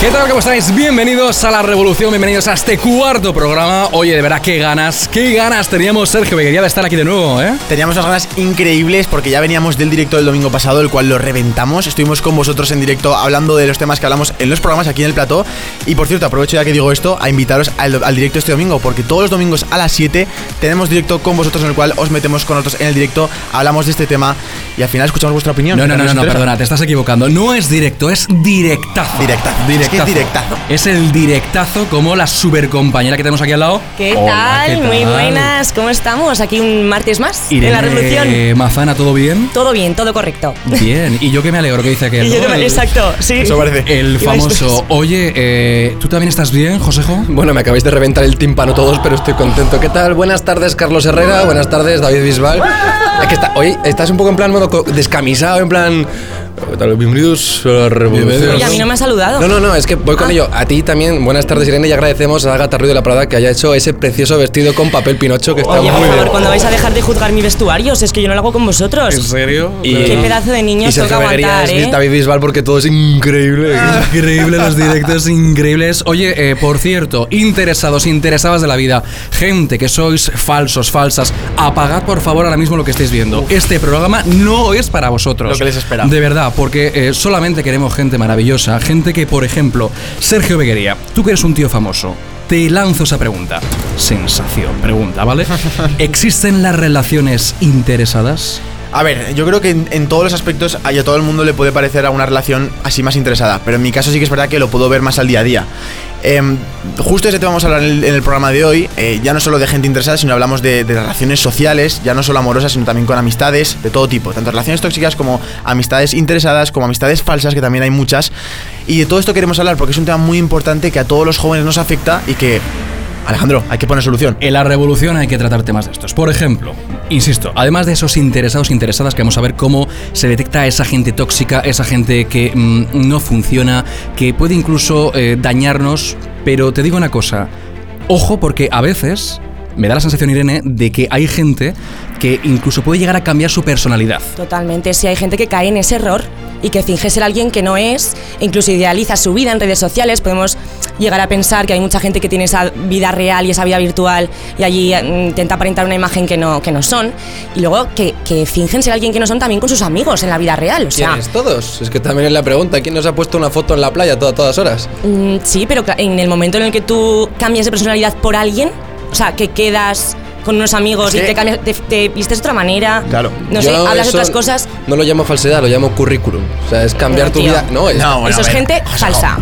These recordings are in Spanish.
¿Qué tal? ¿Cómo estáis? Bienvenidos a La Revolución, bienvenidos a este cuarto programa. Oye, de verdad, qué ganas, qué ganas teníamos, Sergio Beguería, de estar aquí de nuevo, ¿eh? Teníamos unas ganas increíbles porque ya veníamos del directo del domingo pasado, el cual lo reventamos. Estuvimos con vosotros en directo hablando de los temas que hablamos en los programas aquí en el plató. Y por cierto, aprovecho ya que digo esto a invitaros al, al directo este domingo, porque todos los domingos a las 7 tenemos directo con vosotros en el cual os metemos con nosotros en el directo, hablamos de este tema y al final escuchamos vuestra opinión. No, no, no, no, no, perdona, te estás equivocando. No es directo, es directazo. Directazo. Es directazo. Es el directazo como la super compañera que tenemos aquí al lado. ¿Qué Hola, tal? ¿qué Muy buenas, ¿cómo estamos? Aquí un martes más Irene en la revolución. Mazana, ¿todo bien? Todo bien, todo correcto. Bien, y yo que me alegro que dice aquel. Y yo ¿no? que me- exacto, sí. Eso parece. El famoso, todos. oye, eh, ¿tú también estás bien, Josejo? Bueno, me acabáis de reventar el tímpano todos, pero estoy contento. ¿Qué tal? Buenas tardes, Carlos Herrera. Buenas tardes, David Bisbal. Es que está, hoy estás un poco en plan modo descamisado, en plan. ¿Qué tal? Bienvenidos a la revolución. Oye, a mí no me ha saludado. No, no, no, es que voy con Ah. ello. A ti también, buenas tardes, Irene, y agradecemos a Agatha Ruiz de la Prada que haya hecho ese precioso vestido con papel pinocho que está Oye, muy por bien. favor, cuando vais a dejar de juzgar mi vestuario? Si es que yo no lo hago con vosotros. serio? Y- Qué pedazo de niños y toca aguantar, es ¿eh? David Bisbal porque todo es increíble. Increíble los directos, increíbles. Oye, eh, por cierto, interesados, interesadas de la vida, gente que sois falsos, falsas, apagad por favor ahora mismo lo que estáis viendo. Este programa no es para vosotros. Lo que les espera. De verdad, porque eh, solamente queremos gente maravillosa, gente que, por ejemplo, Sergio Beguería, tú que eres un tío famoso. Te lanzo esa pregunta. Sensación, pregunta, ¿vale? ¿Existen las relaciones interesadas? A ver, yo creo que en, todos los aspectos a a todo el mundo le puede parecer a una relación así más interesada, pero en mi caso sí que es verdad que lo puedo ver más al día a día. Em, justo ese tema vamos a hablar en el, programa de hoy, eh, ya no solo de gente interesada, sino hablamos de relaciones sociales, ya no solo amorosas, sino también con amistades de todo tipo, tanto relaciones tóxicas como amistades interesadas, como amistades falsas, que también hay muchas. Y de todo esto queremos hablar porque es un tema muy importante que a todos los jóvenes nos afecta y que, Alejandro, hay que poner solución. En la revolución hay que tratar temas de estos. Por ejemplo, insisto, además de esos interesados interesadas, queremos saber cómo se detecta esa gente tóxica, esa gente que mm, no funciona, que puede incluso eh, dañarnos. Pero te digo una cosa, ojo porque a veces me da la sensación, Irene, de que hay gente que incluso puede llegar a cambiar su personalidad. Totalmente, sí hay gente que cae en ese error y que finge ser alguien que no es, incluso idealiza su vida en redes sociales. Podemos llegar a pensar que hay mucha gente que tiene esa vida real y esa vida virtual y allí mm, intenta aparentar una imagen que no, que no son. Y luego que, que fingen ser alguien que no son también con sus amigos en la vida real. O sea, ¿Quiénes todos? Es que también es la pregunta. ¿Quién nos ha puesto una foto en la playa toda- todas horas? Mm, sí, pero en el momento en el que tú cambias de personalidad por alguien, o sea, que quedas con unos amigos y te, cambias, te, te vistes de otra manera, Claro. no Yo sé, hablas de eso otras cosas, No lo llamo falsedad, lo llamo currículum. O sea, es cambiar No, tu tío. vida. No, es. No, bueno, eso a es ver, gente falsa.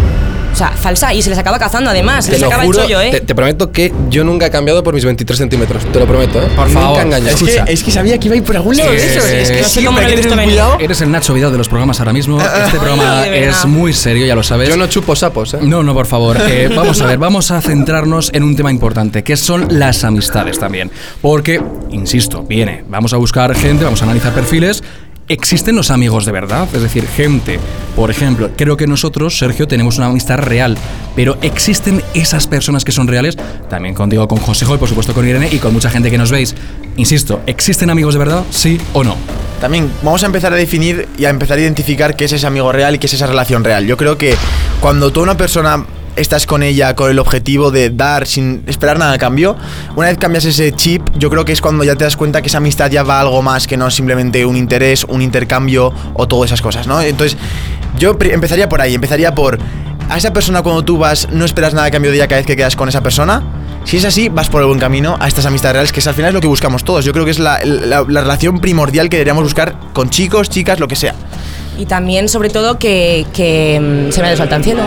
O sea, falsa y se les acaba cazando además, se Te les lo acaba juro, el chollo, ¿eh? te, te prometo que yo nunca he cambiado por mis 23 centímetros. Te lo prometo, ¿eh? Por Nunca favor, engañas. Es que, es que sabía que iba a ir por algún lado de Sí, eso. sí, es sí. que No sé cómo no he visto venir. Eres el Nacho Vidal de los programas ahora mismo. Este programa es muy serio, ya lo sabes. Yo no chupo sapos, ¿eh? No, no, por favor. Eh, vamos a ver, vamos a centrarnos en un tema importante, que son las amistades también. Porque, insisto, viene, vamos a buscar gente, vamos a analizar perfiles. ¿Existen los amigos de verdad? Es decir, gente, por ejemplo, creo que nosotros, Sergio, tenemos una amistad real, pero ¿existen esas personas que son reales? También contigo, con José y por supuesto con Irene y con mucha gente que nos veis. Insisto, ¿existen amigos de verdad? ¿Sí o no? También vamos a empezar a definir y a empezar a identificar qué es ese amigo real y qué es esa relación real. Yo creo que cuando tú a una persona estás con ella con el objetivo de dar sin esperar nada a cambio, una vez cambias ese chip, yo creo que es cuando ya te das cuenta que esa amistad ya va a algo más que no simplemente un interés, un intercambio o todas esas cosas, ¿no? Entonces, yo empezaría por ahí, empezaría por a esa persona cuando tú vas no esperas nada a cambio de ella cada vez que quedas con esa persona. Si es así, vas por el buen camino a estas amistades reales, que es, al final es lo que buscamos todos. Yo creo que es la, la- la relación primordial que deberíamos buscar con chicos, chicas, lo que sea. Y también, sobre todo, que, que mm, se me ha desfaltado el cielo.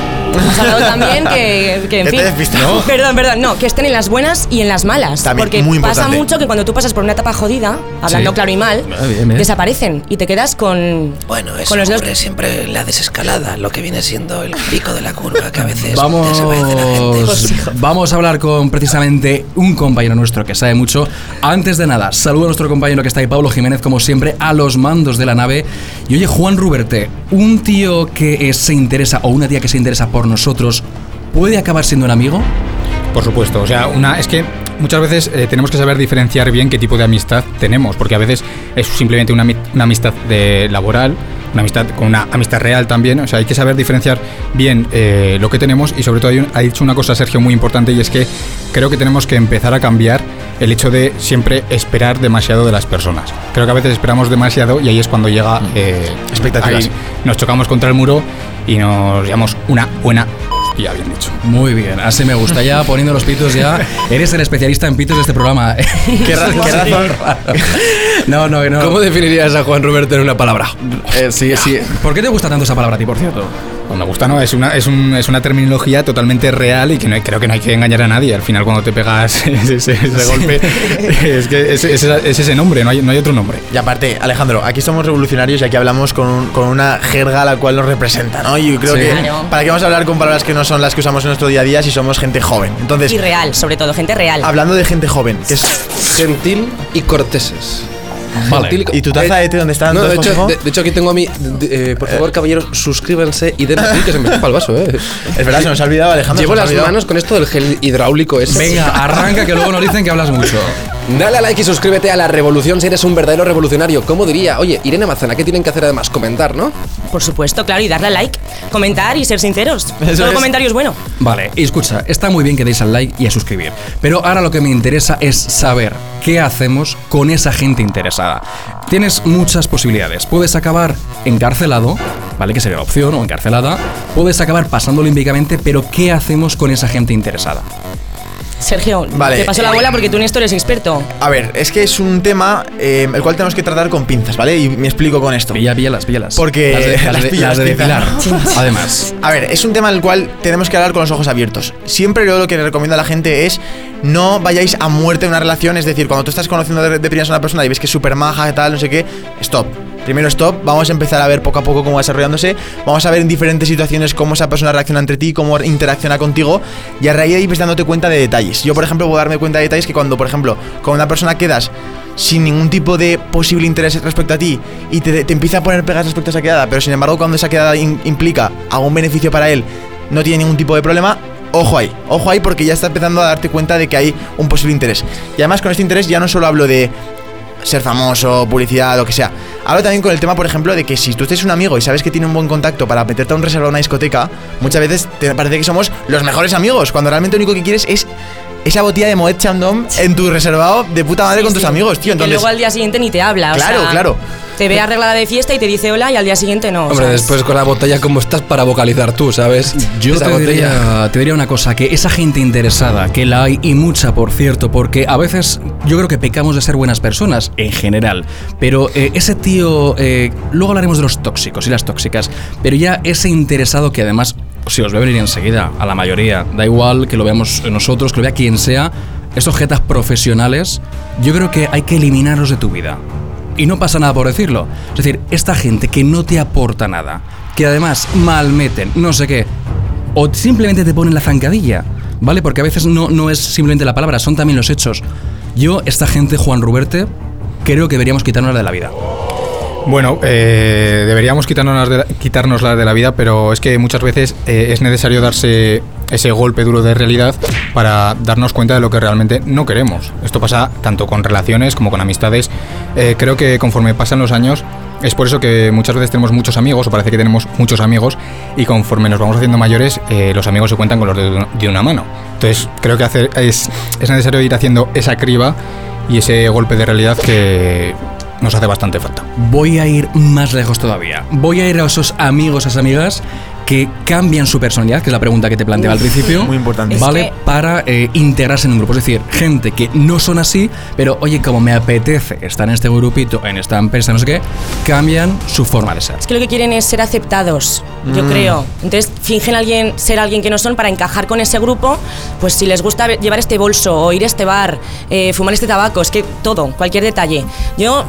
Hablado también que, que en fin. ¿no? Perdón, perdón. No, que estén en las buenas y en las malas. También, porque muy pasa mucho que cuando tú pasas por una etapa jodida, hablando Sí. claro y mal, Ah, bien, bien. desaparecen y te quedas con. Bueno, eso con los ocurre siempre la desescalada, lo que viene siendo el pico de la curva, que a veces Vamos, desaparece la gente. vamos a hablar con precisamente un compañero nuestro que sabe mucho. Antes de nada, saludo a nuestro compañero que está ahí, Pablo Jiménez, como siempre, a los mandos de la nave. Y oye, Juan Ruberte, un tío que eh, se interesa o una tía que se interesa por nosotros, ¿puede acabar siendo un amigo? Por supuesto, o sea, una es que muchas veces eh, tenemos que saber diferenciar bien qué tipo de amistad tenemos, porque a veces es simplemente una, una amistad de laboral una amistad con una amistad real también. O sea, hay que saber diferenciar bien eh, lo que tenemos y sobre todo hay ha dicho una cosa Sergio muy importante y es que creo que tenemos que empezar a cambiar el hecho de siempre esperar demasiado de las personas. Creo que a veces esperamos demasiado y ahí es cuando llega... eh, Expectativas. ahí nos chocamos contra el muro y nos llevamos una buena... Ya bien dicho. Muy bien, así me gusta. Ya poniendo los pitos ya. Eres el especialista en pitos de este programa. ¿Qué, ra- qué razón? No, no, no. ¿Cómo definirías a Juan Roberto en una palabra? Eh, sí, sí. ¿Por qué te gusta tanto esa palabra a ti, por cierto? Pues me gusta, ¿no? Es una, es, un- es una terminología totalmente real y que no hay- creo que no hay que engañar a nadie. Al final, cuando te pegas ese, ese- ese golpe, es que es, es- es ese nombre, no hay, no hay otro nombre. Y aparte, Alejandro, aquí somos revolucionarios y aquí hablamos con, un- con una jerga a la cual nos representa, ¿no? Y creo Sí. que para qué vamos a hablar con palabras que no son las que usamos en nuestro día a día si somos gente joven. Entonces, Y real, sobre todo, gente real. hablando de gente joven, que es, Gentil y corteses. Vale. ¿Y tu taza de té dónde está? No, de hecho, consejo? de, de hecho aquí tengo a mí. de- eh, por favor, caballeros, suscríbanse y den a clic que se me escapa el vaso, eh. es verdad, se nos ha olvidado, Alejandro. Llevo se nos ha las olvidado. manos con esto del gel hidráulico ese. Venga, arranca que luego nos dicen que hablas mucho. Dale a like y suscríbete a la revolución si eres un verdadero revolucionario. ¿Cómo diría? Oye, Irene Mazana, ¿qué tienen que hacer además? Comentar, ¿no? Por supuesto, claro, y darle a like, comentar y ser sinceros. Eso Todo es. comentario es bueno. Vale, y escucha, está muy bien que deis al like y a suscribir. Pero ahora lo que me interesa es saber qué hacemos con esa gente interesada. Tienes muchas posibilidades. Puedes acabar encarcelado, ¿vale? Que sería la opción, o encarcelada. Puedes acabar pasando olímpicamente, pero ¿qué hacemos con esa gente interesada? Sergio, Vale, te paso la eh, bola porque tú en esto eres experto. A ver, es que es un tema eh, el cual tenemos que tratar con pinzas, ¿vale? Y me explico con esto. Pilla, píllalas, píllalas. Porque- Las de, las las de- pillas, las de depilar. pinzas. Además. A ver, es un tema el cual tenemos que hablar con los ojos abiertos. Siempre yo lo que le recomiendo a la gente es no vayáis a muerte en una relación, es decir, cuando tú estás conociendo de, de primeras a una persona y ves que es súper maja y tal, no sé qué, stop. Primero stop, vamos a empezar a ver poco a poco cómo va desarrollándose, vamos a ver en diferentes situaciones cómo esa persona reacciona entre ti, cómo interacciona contigo y a raíz de ahí dándote cuenta de detalles. Yo, por ejemplo, puedo darme cuenta de detalles que cuando, por ejemplo, con una persona quedas sin ningún tipo de posible interés respecto a ti y te, te empieza a poner pegas respecto a esa quedada, pero sin embargo cuando esa quedada implica algún beneficio para él, no tiene ningún tipo de problema, ojo ahí, ojo ahí porque ya está empezando a darte cuenta de que hay un posible interés. Y además con este interés ya no solo hablo de ser famoso, publicidad, lo que sea. Hablo también con el tema, por ejemplo, de que si tú tienes un amigo y sabes que tiene un buen contacto para meterte a un reserva a una discoteca, muchas veces te parece que somos los mejores amigos, cuando realmente lo único que quieres es esa botella de Moet Chandon en tu reservado de puta madre Sí, con tus sí. amigos, tío. Que Entonces, luego al día siguiente ni te habla. o Claro, sea, claro. Te ve arreglada de fiesta y te dice hola y al día siguiente no. Hombre, ¿sabes? después con la botella, ¿cómo estás para vocalizar tú, sabes? Yo te botella. diría, te diría una cosa, que esa gente interesada, que la hay y mucha, por cierto, porque a veces yo creo que pecamos de ser buenas personas, en general, pero eh, ese tío, eh, luego hablaremos de los tóxicos y las tóxicas, pero ya ese interesado que además, si os ve venir enseguida, a la mayoría, da igual que lo veamos nosotros, que lo vea quien sea, esos jetas profesionales, yo creo que hay que eliminarlos de tu vida. Y no pasa nada por decirlo. Es decir, esta gente que no te aporta nada, que además malmeten, no sé qué, o simplemente te ponen la zancadilla, ¿vale? Porque a veces no, no es simplemente la palabra, son también los hechos. Yo, esta gente, Juan Ruberte, creo que deberíamos quitarnos de la vida. Bueno, eh, deberíamos quitarnos de, la- quitárnoslas de la vida, pero es que muchas veces eh, es necesario darse ese golpe duro de realidad para darnos cuenta de lo que realmente no queremos. Esto pasa tanto con relaciones como con amistades. Eh, creo que conforme pasan los años, es por eso que muchas veces tenemos muchos amigos, o parece que tenemos muchos amigos, y conforme nos vamos haciendo mayores, eh, los amigos se cuentan con los de una mano. Entonces, creo que hacer, es necesario ir haciendo esa criba y ese golpe de realidad que nos hace bastante falta. Voy a ir más lejos todavía. Voy a ir a esos amigos, a esas amigas que cambian su personalidad, que es la pregunta que te planteaba al principio. muy importante. Es ¿Vale? que- Para eh, integrarse en un grupo. Es decir, gente que no son así, pero oye, como me apetece estar en este grupito, en esta empresa, no sé qué, cambian su forma de ser. Es que lo que quieren es ser aceptados, yo creo. Entonces fingen alguien, ser alguien que no son para encajar con ese grupo. Pues si les gusta llevar este bolso o ir a este bar, eh, fumar este tabaco, es que todo, cualquier detalle. Yo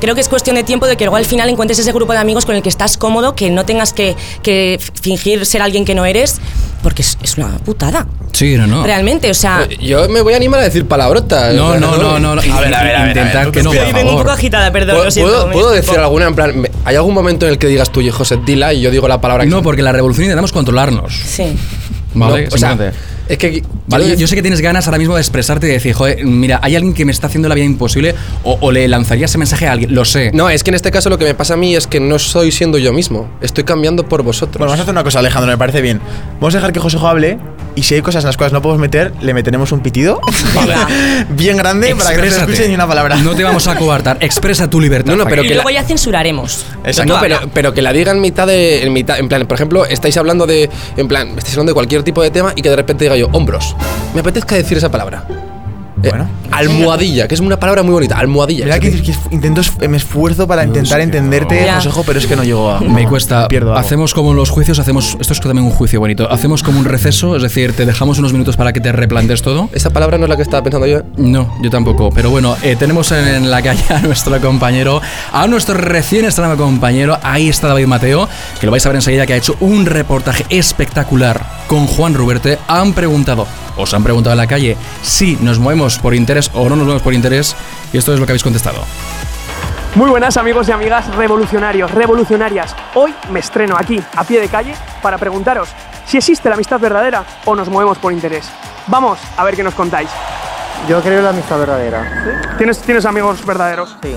creo que es cuestión de tiempo de que luego al final encuentres ese grupo de amigos con el que estás cómodo, que no tengas que, que fingir ser alguien que no eres, porque es, es una putada. Sí, no, no. Realmente, o sea. Yo me voy a animar a decir palabrotas. No, no, no, no. no. A ver, a ver, a ver, a ver, que no, Es que por hoy vengo un poco agitada, perdón, ¿Puedo, siento. decir alguna en plan? ¿Hay algún momento en el que digas tú, oye, José, dila y yo digo la palabra que No, porque la revolución intentamos controlarnos. Sí. ¿Vale? No, o sea. Es que. Vale, yo- yo sé que tienes ganas ahora mismo de expresarte y decir, joder, mira, hay alguien que me está haciendo la vida imposible o, o le lanzaría ese mensaje a alguien, lo sé. No, es que en este caso lo que me pasa a mí es que no estoy siendo yo mismo. Estoy cambiando por vosotros. Bueno, vamos a hacer una cosa, Alejandro, me parece bien. Vamos a dejar que Josejo hable y si hay cosas en las cuales no podemos meter, le meteremos un pitido bien grande para que no se escuche ni una palabra. No te vamos a coartar, expresa tu libertad. No, no, pero y que luego la- ya censuraremos. Exacto. No, pero, pero que la diga en mitad de. En, mitad, en plan, por ejemplo, estáis hablando de. En plan, estáis hablando de cualquier tipo de tema y que de repente diga yo, hombros. Me apetezca decir esa palabra. Eh, Bueno. almohadilla, que es una palabra muy bonita. Almohadilla. Mira que, que intento, es- me esfuerzo para intentar entenderte, Ya. Josejo, pero es que no llego a. Me cuesta. Pierdo. Hacemos como en los juicios, hacemos. Esto es también un juicio bonito. Hacemos como un receso, es decir, te dejamos unos minutos para que te replantes todo. Esa palabra no es la que estaba pensando yo. No, yo tampoco. Pero bueno, eh, tenemos en, en la calle a nuestro compañero, a nuestro recién estrenado compañero. Ahí está David Mateo, que lo vais a ver enseguida, que ha hecho un reportaje espectacular con Juan Ruberte. Han preguntado, os han preguntado en la calle, si nos movemos por interés o no nos movemos por interés. Y esto es lo que habéis contestado. Muy buenas amigos y amigas revolucionarios, revolucionarias. Hoy me estreno aquí, a pie de calle, para preguntaros si existe la amistad verdadera o nos movemos por interés. Vamos a ver qué nos contáis. Yo creo en la amistad verdadera. ¿Tienes, ¿Tienes amigos verdaderos? Sí.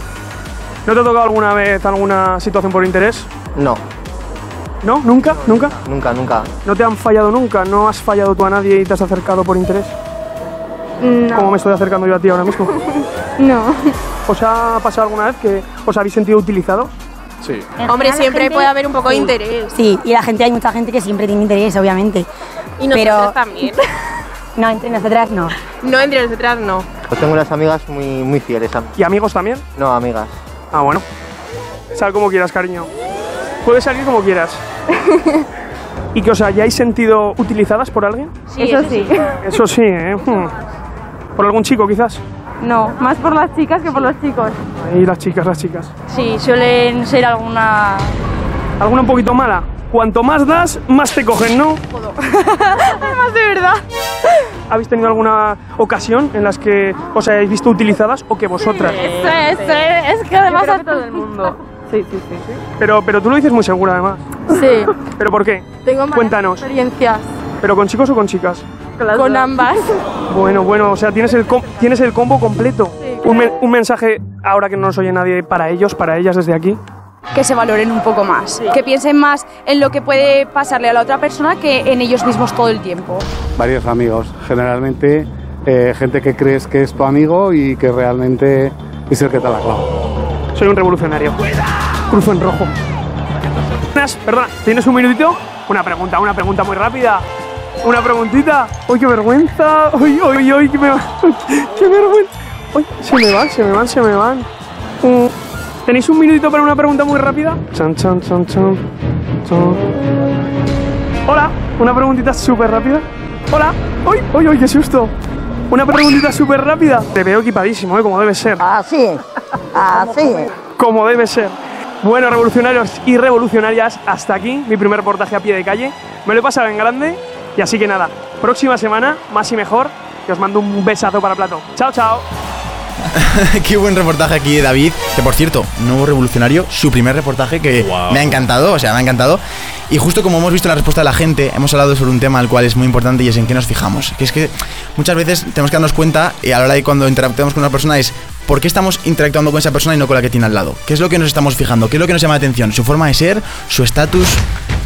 ¿No te ha tocado alguna vez alguna situación por interés? No, ¿No? ¿Nunca? ¿Nunca? nunca, nunca. ¿No te han fallado nunca? ¿No has fallado tú a nadie y te has acercado por interés? ¿Cómo me estoy acercando yo a ti ahora mismo? No. ¿Os ha pasado alguna vez que os habéis sentido utilizados? Hombre, siempre puede haber un poco de interés. Sí, y la gente, hay mucha gente que siempre tiene interés, obviamente. Y nosotros Pero- también. No, entre nosotras no. No, entre nosotras no. Yo tengo unas amigas muy, muy fieles a mí. ¿Y amigos también? No, amigas. Ah, bueno. Sal como quieras, cariño. Puedes salir como quieras. ¿Y que os hayáis sentido utilizadas por alguien? eso, sí. Eso sí, ¿eh? Hmm. ¿Por algún chico, quizás? No, más por las chicas que por los chicos. Ahí las chicas, las chicas. Sí, suelen ser alguna... ¿Alguna un poquito mala? Cuanto más das, más te cogen, ¿no? más de verdad. ¿Habéis tenido alguna ocasión en las que os hayáis visto utilizadas o que vosotras? Eso es, es, es que además a todo el mundo. Sí, sí, sí. Pero, pero tú lo dices muy segura, además. Sí, ¿Pero por qué? tengo malas Cuéntanos. experiencias ¿Pero con chicos o con chicas? con ambas. Bueno, bueno, o sea, tienes el, com- tienes el combo completo. Un, men- un mensaje, ahora que no nos oye nadie, para ellos, para ellas desde aquí. Que se valoren un poco más. Que piensen más en lo que puede pasarle a la otra persona que en ellos mismos todo el tiempo. varios amigos. Generalmente eh, gente que crees que es tu amigo y que realmente es el que te la clava. Soy un revolucionario. Cruzo en rojo. Perdona, ¿tienes un minutito? Una pregunta, una pregunta muy rápida. Una preguntita. ¡Uy, qué vergüenza! ¡Uy, uy, uy! ¡Qué, me va- qué vergüenza! ¡Uy, se me van, se me van, se me van! Mm, ¿Tenéis un minutito para una pregunta muy rápida? Chan, chan, chan, chan. chan. Hola, una preguntita súper rápida. Hola. ¡Uy, uy, uy! ¡Qué susto! Una preguntita súper rápida. Te veo equipadísimo, ¿eh? Como debe ser. Así, así. como debe ser. Bueno, revolucionarios y revolucionarias, hasta aquí mi primer reportaje a pie de calle. Me lo he pasado en grande y así que nada, próxima semana, más y mejor, que os mando un besazo para plato. Chao, chao. Qué buen reportaje aquí de David, que por cierto, nuevo revolucionario, su primer reportaje que me ha encantado, o sea, me ha encantado. Y justo como hemos visto la respuesta de la gente, hemos hablado sobre un tema al cual es muy importante y es en qué nos fijamos. Que es que muchas veces tenemos que darnos cuenta, y a la hora de cuando interactuamos con una persona, es por qué estamos interactuando con esa persona y no con la que tiene al lado. ¿Qué es lo que nos estamos fijando? ¿Qué es lo que nos llama la atención? ¿Su forma de ser? ¿Su estatus?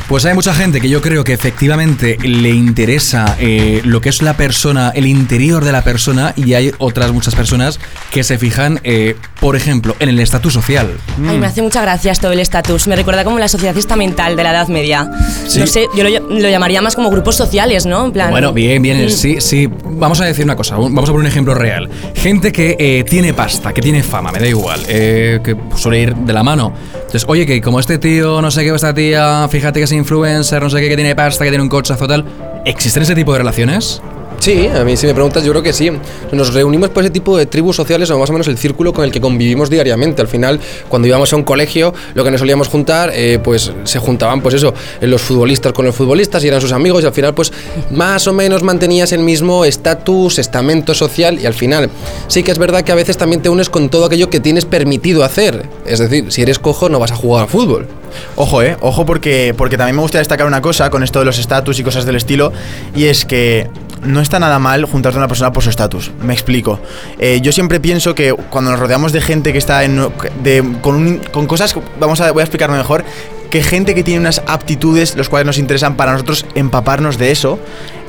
Pues hay mucha gente que yo creo que efectivamente le interesa eh, lo que es la persona, el interior de la persona, y hay otras muchas personas que se fijan, eh, por ejemplo, en el estatus social. Ay, me hace mucha gracia esto del estatus. Me recuerda como la sociedad estamental de la Edad Media. Sí. No sé, yo lo, lo llamaría más como grupos sociales, ¿no? En plan, Bueno, bien, bien, Mm. sí, sí. Vamos a decir una cosa, vamos a poner un ejemplo real. Gente que eh, tiene pasta, que tiene fama, me da igual, eh, que suele ir de la mano. Entonces, oye, que como este tío, no sé qué, esta tía, fíjate que es influencer, no sé qué, que tiene pasta, que tiene un cochazo tal. ¿Existen ese tipo de relaciones? Sí, a mí si me preguntas yo creo que sí. Nos reunimos por ese tipo de tribus sociales o más o menos el círculo con el que convivimos diariamente. Al final, cuando íbamos a un colegio, lo que nos solíamos juntar, eh, pues se juntaban pues eso, eh, los futbolistas con los futbolistas y eran sus amigos y al final pues más o menos mantenías el mismo estatus, estamento social y al final sí que es verdad que a veces también te unes con todo aquello que tienes permitido hacer. Es decir, si eres cojo no vas a jugar al fútbol. Ojo, eh, ojo porque, porque también me gustaría destacar una cosa con esto de los estatus y cosas del estilo, y es que no está nada mal juntarte a una persona por su estatus. Me explico. Eh, yo siempre pienso que cuando nos rodeamos de gente que está en, de- con, un- con cosas, vamos a, voy a explicarlo mejor, que gente que tiene unas aptitudes los cuales nos interesan para nosotros empaparnos de eso.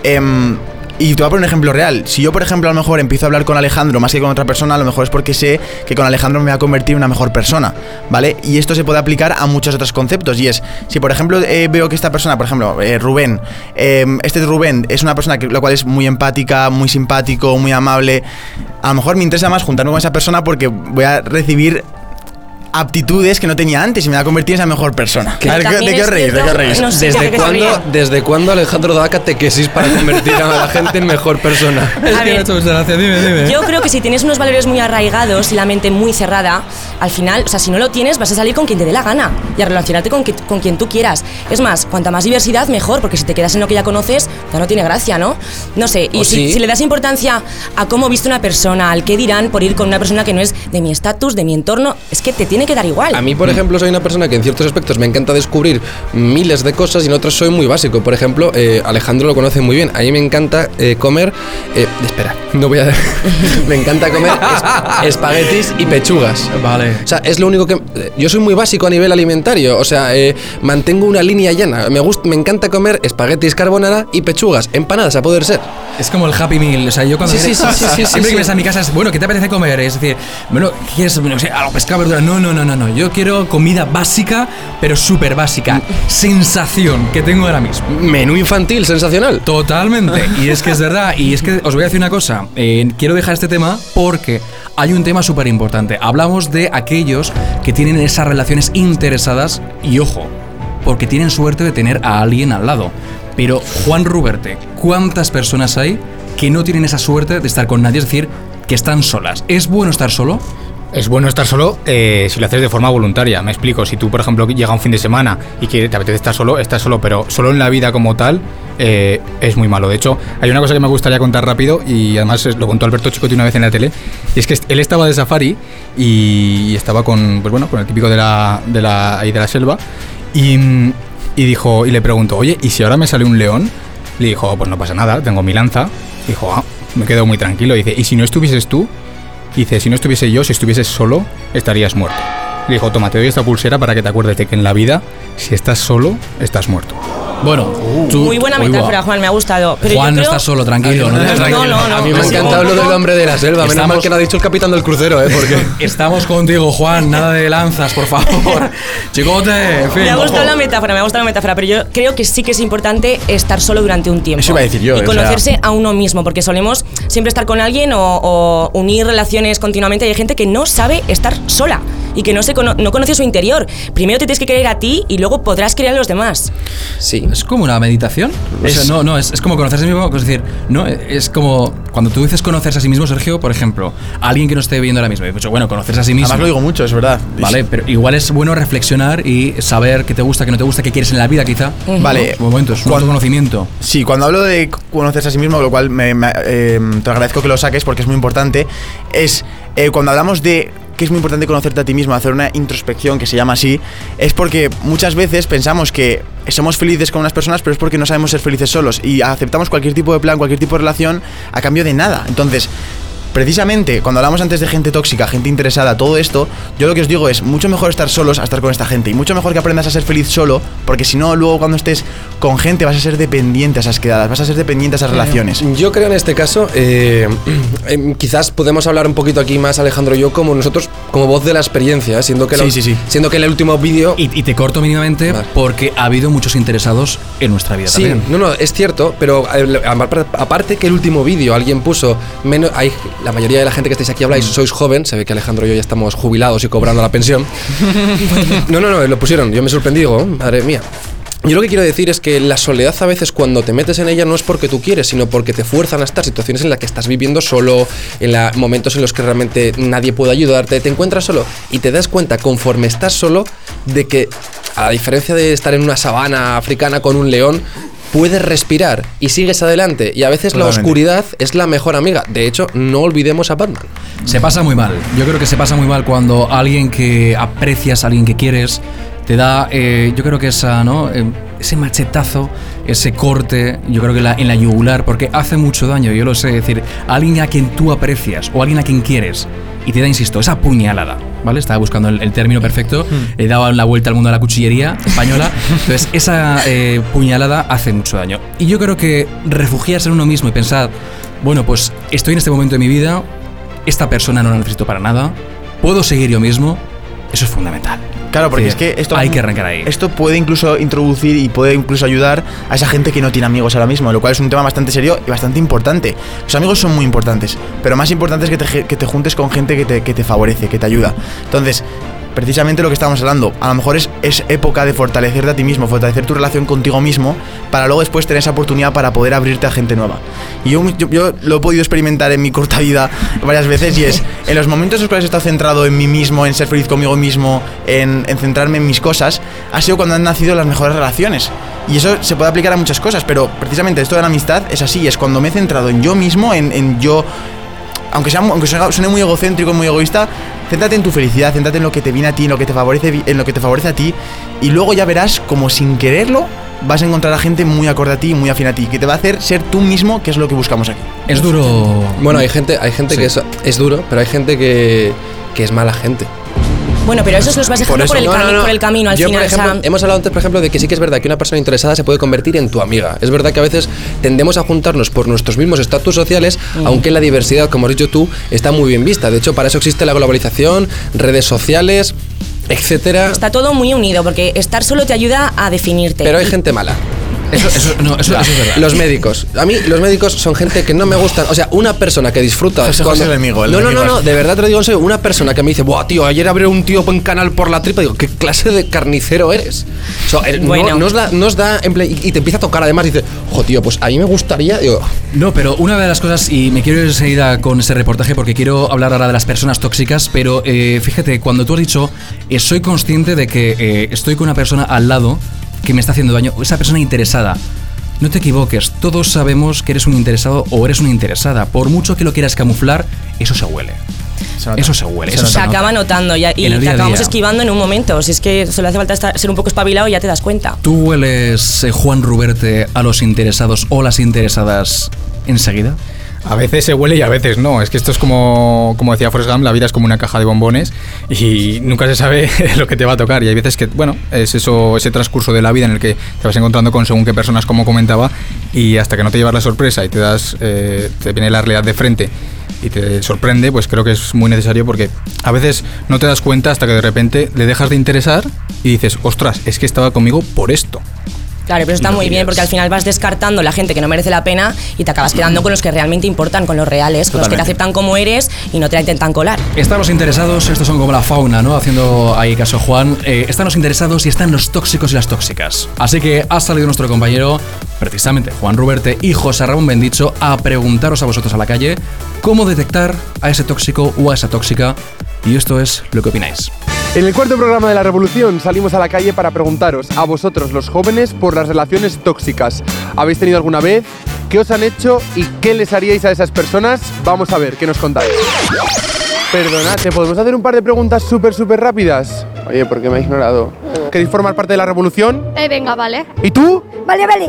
em, y te voy a poner un ejemplo real. Si yo, por ejemplo, a lo mejor empiezo a hablar con Alejandro más que con otra persona, a lo mejor es porque sé que con Alejandro me voy a convertir en una mejor persona, ¿vale? Y esto se puede aplicar a muchos otros conceptos. Y es, si por ejemplo eh, veo que esta persona, por ejemplo, eh, Rubén, eh, este Rubén es una persona que la cual es muy empática, muy simpático, muy amable, a lo mejor me interesa más juntarme con esa persona porque voy a recibir aptitudes que no tenía antes y me va a convertir en esa mejor persona. A ver, ¿De qué os reís? ¿De qué os reís? ¿Desde cuándo, ¿Desde cuándo Alejandro da catequesis para convertir a la gente en mejor persona? Es que me ha hecho mucha gracia, dime, dime. Yo creo que si tienes unos valores muy arraigados y la mente muy cerrada, al final, o sea, si no lo tienes, vas a salir con quien te dé la gana y a relacionarte con, qui- con quien tú quieras. Es más, cuanta más diversidad, mejor, porque si te quedas en lo que ya conoces, ya no tiene gracia, ¿no? No sé, y si, sí. si le das importancia a cómo viste una persona, al qué dirán por ir con una persona que no es de mi estatus, de mi entorno, es que te tiene que dar igual. A mí, por ejemplo, soy una persona que en ciertos aspectos me encanta descubrir miles de cosas y en otros soy muy básico. Por ejemplo, eh, Alejandro lo conoce muy bien. A mí me encanta eh, comer. eh, espera, no voy a. me encanta comer es- espaguetis y pechugas. Vale. O sea, es lo único que. eh, Yo soy muy básico a nivel alimentario. O sea, eh, mantengo una línea llana. Me, gusta, me encanta comer espaguetis carbonara y pechugas. Empanadas a poder ser. Es como el Happy Meal. O sea, yo cuando Sí, sí, sí, sí, sí, sí, siempre que sí. vienes a mi casa es, bueno, ¿qué te apetece comer? Es decir, bueno, ¿quieres no sé, algo pescado, verdura? No, no, no, no, no. Yo quiero comida básica, pero súper básica. Sensación que tengo ahora mismo. Menú infantil, sensacional. Totalmente. Y es que es verdad. Y es que os voy a decir una cosa. Eh, quiero dejar este tema porque hay un tema súper importante. Hablamos de aquellos que tienen esas relaciones interesadas y ojo, porque tienen suerte de tener a alguien al lado. Pero Juan Ruberte, ¿cuántas personas hay que no tienen esa suerte de estar con nadie? Es decir, que están solas. ¿Es bueno estar solo? Es bueno estar solo eh, si lo haces de forma voluntaria. Me explico, si tú, por ejemplo, llega un fin de semana y que te apetece estar solo, estás solo, pero solo en la vida como tal eh, es muy malo. De hecho, hay una cosa que me gustaría contar rápido y además lo contó Alberto Chicote una vez en la tele. Y es que él estaba de safari y estaba con, pues bueno, con el típico de la, de la, ahí de la selva y, y dijo, y le preguntó, oye, ¿y si ahora me sale un león? Le dijo, pues no pasa nada, tengo mi lanza. Dijo, ah, me quedo muy tranquilo. Dice, ¿y si no estuvieses tú? Dice, si no estuviese yo, si estuvieses solo, estarías muerto. Le dijo, toma, te doy esta pulsera para que te acuerdes de que en la vida, si estás solo, estás muerto. Bueno, tú- Muy buena metáfora. Juan, me ha gustado. Pero Juan yo no creo- está solo, tranquilo. No, No, tranquilo. no, no. A mí me ha encantado lo del hombre de la selva. Menos mal Estamos- que lo ha dicho el capitán del crucero, ¿eh? Porque. Estamos contigo, Juan. Nada de lanzas, por favor. Chicote, en fin. Me ha gustado ojo. la metáfora, me ha gustado la metáfora, pero yo creo que sí que es importante estar solo durante un tiempo. Eso iba a decir yo, Y o conocerse sea- a uno mismo, porque solemos siempre estar con alguien o, o unir relaciones continuamente. Y hay gente que no sabe estar sola y que no, se cono- no conoce su interior. Primero te tienes que querer a ti y luego podrás querer a los demás. Sí. Es como una meditación. O sea, Es- no, no, es, es como conocerse a sí mismo. Es decir, no, es como cuando tú dices conocerse a sí mismo, Sergio, por ejemplo, a alguien que no esté viendo ahora mismo. Pues, bueno, conocerse a sí mismo. Además lo digo mucho, es verdad. Vale, pero igual es bueno reflexionar y saber qué te gusta, qué no te gusta, qué quieres en la vida, quizá. Vale. Un momento, es un Cuando- autoconocimiento. Sí, cuando hablo de conocerse a sí mismo, lo cual me, me- eh, te agradezco que lo saques porque es muy importante, es eh, cuando hablamos de que es muy importante conocerte a ti mismo, hacer una introspección que se llama así, es porque muchas veces pensamos que somos felices con unas personas, pero es porque no sabemos ser felices solos y aceptamos cualquier tipo de plan, cualquier tipo de relación a cambio de nada. Entonces, precisamente cuando hablamos antes de gente tóxica, gente interesada, todo esto, yo lo que os digo es mucho mejor estar solos a estar con esta gente y mucho mejor que aprendas a ser feliz solo, porque si no, luego cuando estés con gente vas a ser dependiente a esas quedadas, vas a ser dependiente a esas relaciones. Yo creo en este caso, eh, em, quizás podemos hablar un poquito aquí más, Alejandro y yo, como nosotros, como voz de la experiencia, ¿eh? siendo que, la- Sí, sí, sí. siendo que el último vídeo. Y, y te corto mínimamente Vale. porque ha habido muchos interesados en nuestra vida Sí, también. no, no, es cierto, pero eh, apar- aparte que el último vídeo alguien puso menos, hay, la mayoría de la gente que estáis aquí habláis, sois joven, se ve que Alejandro y yo ya estamos jubilados y cobrando la pensión. no, no, no, lo pusieron, yo me sorprendí, digo, "Oh, madre mía. Yo lo que quiero decir es que la soledad a veces cuando te metes en ella no es porque tú quieres, sino porque te fuerzan a estar situaciones en las que estás viviendo solo, en la- momentos en los que realmente nadie puede ayudarte, te encuentras solo y te das cuenta conforme estás solo de que a diferencia de estar en una sabana africana con un león, puedes respirar y sigues adelante y a veces la oscuridad es la mejor amiga. De hecho, no olvidemos a Batman. Se pasa muy mal. Yo creo que se pasa muy mal cuando alguien que aprecias, alguien que quieres, te da, eh, yo creo que esa, ¿no? Eh, ese machetazo, ese corte, yo creo que la- en la yugular, porque hace mucho daño, yo lo sé. Es decir, alguien a quien tú aprecias o alguien a quien quieres y te da, insisto, esa puñalada, ¿vale? Estaba buscando el, el término perfecto, le daba la vuelta al mundo de la cuchillería española. Entonces, esa eh, puñalada hace mucho daño. Y yo creo que refugiarse en uno mismo y pensar, bueno, pues estoy en este momento de mi vida, esta persona no la necesito para nada, puedo seguir yo mismo, eso es fundamental. Claro, porque Sí, es que esto hay que arrancar ahí. Esto puede incluso introducir y puede incluso ayudar a esa gente que no tiene amigos ahora mismo, lo cual es un tema bastante serio y bastante importante. Los amigos son muy importantes, pero más importante es que te, que te juntes con gente que te, que te favorece, que te ayuda. Entonces, precisamente lo que estábamos hablando, a lo mejor es, es época de fortalecerte a ti mismo, fortalecer tu relación contigo mismo, para luego después tener esa oportunidad para poder abrirte a gente nueva. Y yo, lo he podido experimentar en mi corta vida varias veces y es, en los momentos en los cuales he estado centrado en mí mismo, en ser feliz conmigo mismo, en, en centrarme en mis cosas, ha sido cuando han nacido las mejores relaciones. Y eso se puede aplicar a muchas cosas, pero precisamente esto de la amistad es así, es cuando me he centrado en yo mismo, en, en yo aunque, sea, aunque suene muy egocéntrico muy egoísta, céntrate en tu felicidad, céntrate en lo que te viene a ti, en lo que te favorece, en lo que te favorece a ti, y luego ya verás como sin quererlo vas a encontrar a gente muy acorde a ti y muy afín a ti, que te va a hacer ser tú mismo, que es lo que buscamos aquí. Es duro. Bueno, hay gente, hay gente Sí. que es, es duro, pero hay gente que, que es mala gente. Bueno, pero esos los vas dejando por, el, No, por el camino al Yo, final. por ejemplo, o sea, hemos hablado antes, por ejemplo, de que sí que es verdad que una persona interesada se puede convertir en tu amiga. Es verdad que a veces tendemos a juntarnos por nuestros mismos estatus sociales, Mm. aunque la diversidad, como has dicho tú, está muy bien vista. De hecho, para eso existe la globalización, redes sociales, etcétera. Está todo muy unido porque estar solo te ayuda a definirte. Pero hay gente mala. Eso, eso- no, eso- eso es verdad. Los médicos. A mí los médicos son gente que no me gustan. O sea, una persona que disfruta. José José el enemigo, el no, no, no, no, de verdad te lo digo en serio. Una persona que me dice, Buah, tío, ayer abrió un tío en canal por la tripa. Digo, ¿qué clase de carnicero eres? O sea, eh, no- Bueno. no, os da, no os da en plan- y y te empieza a tocar además. Dice, jo, tío, pues a mí me gustaría. Digo, No, pero una de las cosas, y me quiero ir enseguida con ese reportaje porque quiero hablar ahora de las personas tóxicas, pero eh, fíjate, cuando tú has dicho, eh, soy consciente de que eh, estoy con una persona al lado que me está haciendo daño, esa persona interesada. No te equivoques, todos sabemos que eres un interesado o eres una interesada. Por mucho que lo quieras camuflar, eso se huele. Eso se huele. Eso se se acaba notando ya, y el te acabamos esquivando en un momento. Si es que solo hace falta estar- ser un poco espabilado y ya te das cuenta. ¿Tú hueles, eh, Juan Ruberte, a los interesados o las interesadas enseguida? A veces se huele y a veces no. Es que esto es como, como decía Forrest Gump, la vida es como una caja de bombones y nunca se sabe lo que te va a tocar. Y hay veces que, bueno, es eso, ese transcurso de la vida en el que te vas encontrando con según qué personas, como comentaba, y hasta que no te llevas la sorpresa y te das, eh, te viene la realidad de frente y te sorprende, pues creo que es muy necesario porque a veces no te das cuenta hasta que de repente le dejas de interesar y dices, ostras, es que estaba conmigo por esto. Claro, pero está muy bien porque al final vas descartando la gente que no merece la pena y te acabas quedando con los que realmente importan, con los reales, con los que te aceptan como eres y no te la intentan colar. Están los interesados, estos son como la fauna, ¿no? Haciendo ahí caso Juan. Eh, están los interesados y están los tóxicos y las tóxicas. Así que ha salido nuestro compañero, precisamente Juan Ruberte y José Ramón Bendicho, a preguntaros a vosotros a la calle cómo detectar a ese tóxico o a esa tóxica. Y esto es lo que opináis. En el cuarto programa de la Revolución salimos a la calle para preguntaros a vosotros, los jóvenes, por las relaciones tóxicas. ¿Habéis tenido alguna vez? ¿Qué os han hecho y qué les haríais a esas personas? Vamos a ver, ¿qué nos contáis? Perdona, ¿te podemos hacer un par de preguntas súper, súper rápidas? Oye, ¿por qué me ha ignorado? ¿Queréis formar parte de la revolución? Eh, venga, vale. ¿Y tú? Vale, vale.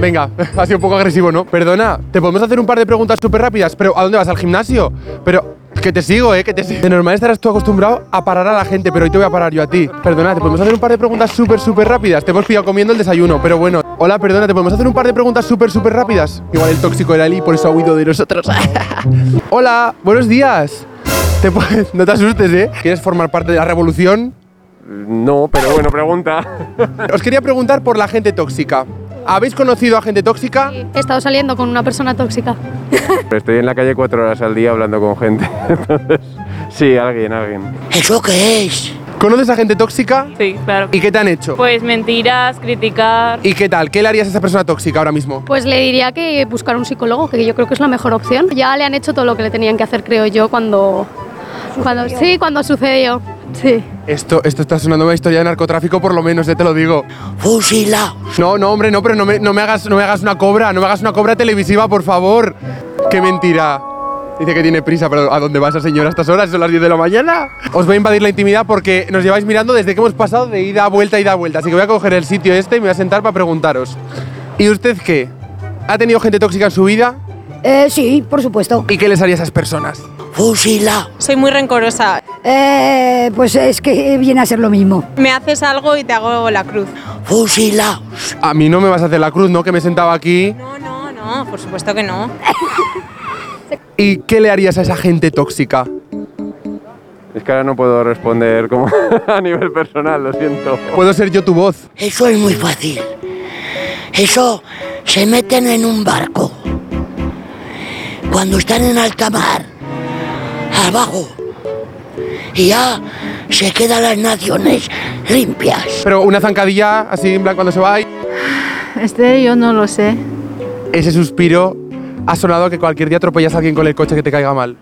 Venga, ha sido un poco agresivo, ¿no? Perdona, ¿te podemos hacer un par de preguntas súper rápidas? ¿Pero a dónde vas? ¿Al gimnasio? Pero que te sigo, ¿eh? Que te sigo. De normal estarás tú acostumbrado a parar a la gente, pero hoy te voy a parar yo a ti. Perdona, ¿te podemos hacer un par de preguntas súper, súper rápidas? Te hemos pillado comiendo el desayuno, pero bueno. Hola, perdona, ¿te podemos hacer un par de preguntas súper, súper rápidas? Igual el tóxico era Ali, por eso ha huido de nosotros. Hola, buenos días. Te no te asustes, ¿eh? ¿Quieres formar parte de la revolución? No, pero bueno, pregunta. Os quería preguntar por la gente tóxica. ¿Habéis conocido a gente tóxica? He estado saliendo con una persona tóxica. Estoy en la calle cuatro horas al día hablando con gente. Entonces, sí, alguien, alguien. ¿Eso qué es? ¿Conoces a gente tóxica? Sí, claro. ¿Y qué te han hecho? Pues mentiras, criticar. ¿Y qué tal? ¿Qué le harías a esa persona tóxica ahora mismo? Pues le diría que buscar un psicólogo, que yo creo que es la mejor opción. Ya le han hecho todo lo que le tenían que hacer, creo yo, cuando... cuando sí, cuando sucedió. Sí. Esto, esto está sonando una historia de narcotráfico, por lo menos, ya te lo digo. Fusila. No, no, hombre, no, pero no me, no me hagas, no me hagas una cobra, no me hagas una cobra televisiva, por favor. Qué mentira. Dice que tiene prisa, pero ¿a dónde va esa señora a estas horas? Son las 10 de la mañana. Os voy a invadir la intimidad porque nos lleváis mirando desde que hemos pasado de ida a vuelta, ida a vuelta. Así que voy a coger el sitio este y me voy a sentar para preguntaros. ¿Y usted qué? ¿Ha tenido gente tóxica en su vida? Eh, sí, por supuesto. ¿Y qué les haría a esas personas? Fusila. Soy muy rencorosa. Eh, pues es que viene a ser lo mismo. Me haces algo y te hago la cruz. Fusila. A mí no me vas a hacer la cruz, ¿no? Que me sentaba aquí. No, no, no, por supuesto que no. ¿Y qué le harías a esa gente tóxica? Es que ahora no puedo responder como a nivel personal, lo siento. Puedo ser yo tu voz. Eso es muy fácil. Eso se meten en un barco. Cuando están en alta mar, abajo. Y ya se quedan las naciones limpias. Pero una zancadilla así en plan cuando se va y Este yo no lo sé. ese suspiro ha sonado que cualquier día atropellas a alguien con el coche que te caiga mal.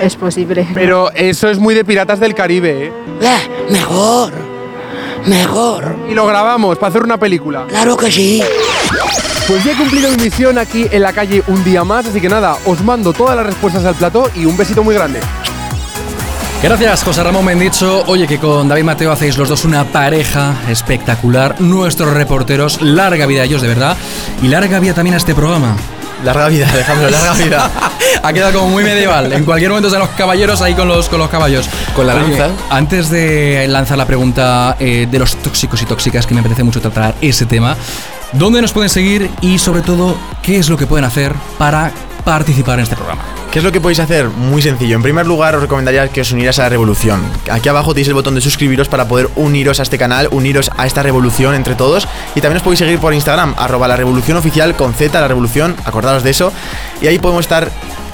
Es posible. Pero eso es muy de Piratas del Caribe, ¿eh? Eh, mejor. Mejor. Y lo grabamos para hacer una película. Claro que sí. Pues ya he cumplido mi misión aquí en la calle un día más, así que nada, os mando todas las respuestas al plató y un besito muy grande. Gracias, José Ramón Mendicho. Oye, que con David Mateo hacéis los dos una pareja espectacular. Nuestros reporteros, larga vida a ellos, de verdad. Y larga vida también a este programa. Larga vida, Alejandro, larga vida. ha quedado como muy medieval. En cualquier momento de los caballeros ahí con los, con los caballos. Con la Oye, lanza. Antes de lanzar la pregunta eh, de los tóxicos y tóxicas, que me apetece mucho tratar ese tema, ¿dónde nos pueden seguir y sobre todo qué es lo que pueden hacer para participar en este programa? ¿Qué es lo que podéis hacer? Muy sencillo. En primer lugar, os recomendaría que os unieras a la revolución. Aquí abajo tenéis el botón de suscribiros para poder uniros a este canal, uniros a esta revolución entre todos. Y también os podéis seguir por Instagram, arroba la revolución oficial con Z, la revolución, acordaros de eso. Y ahí podemos estar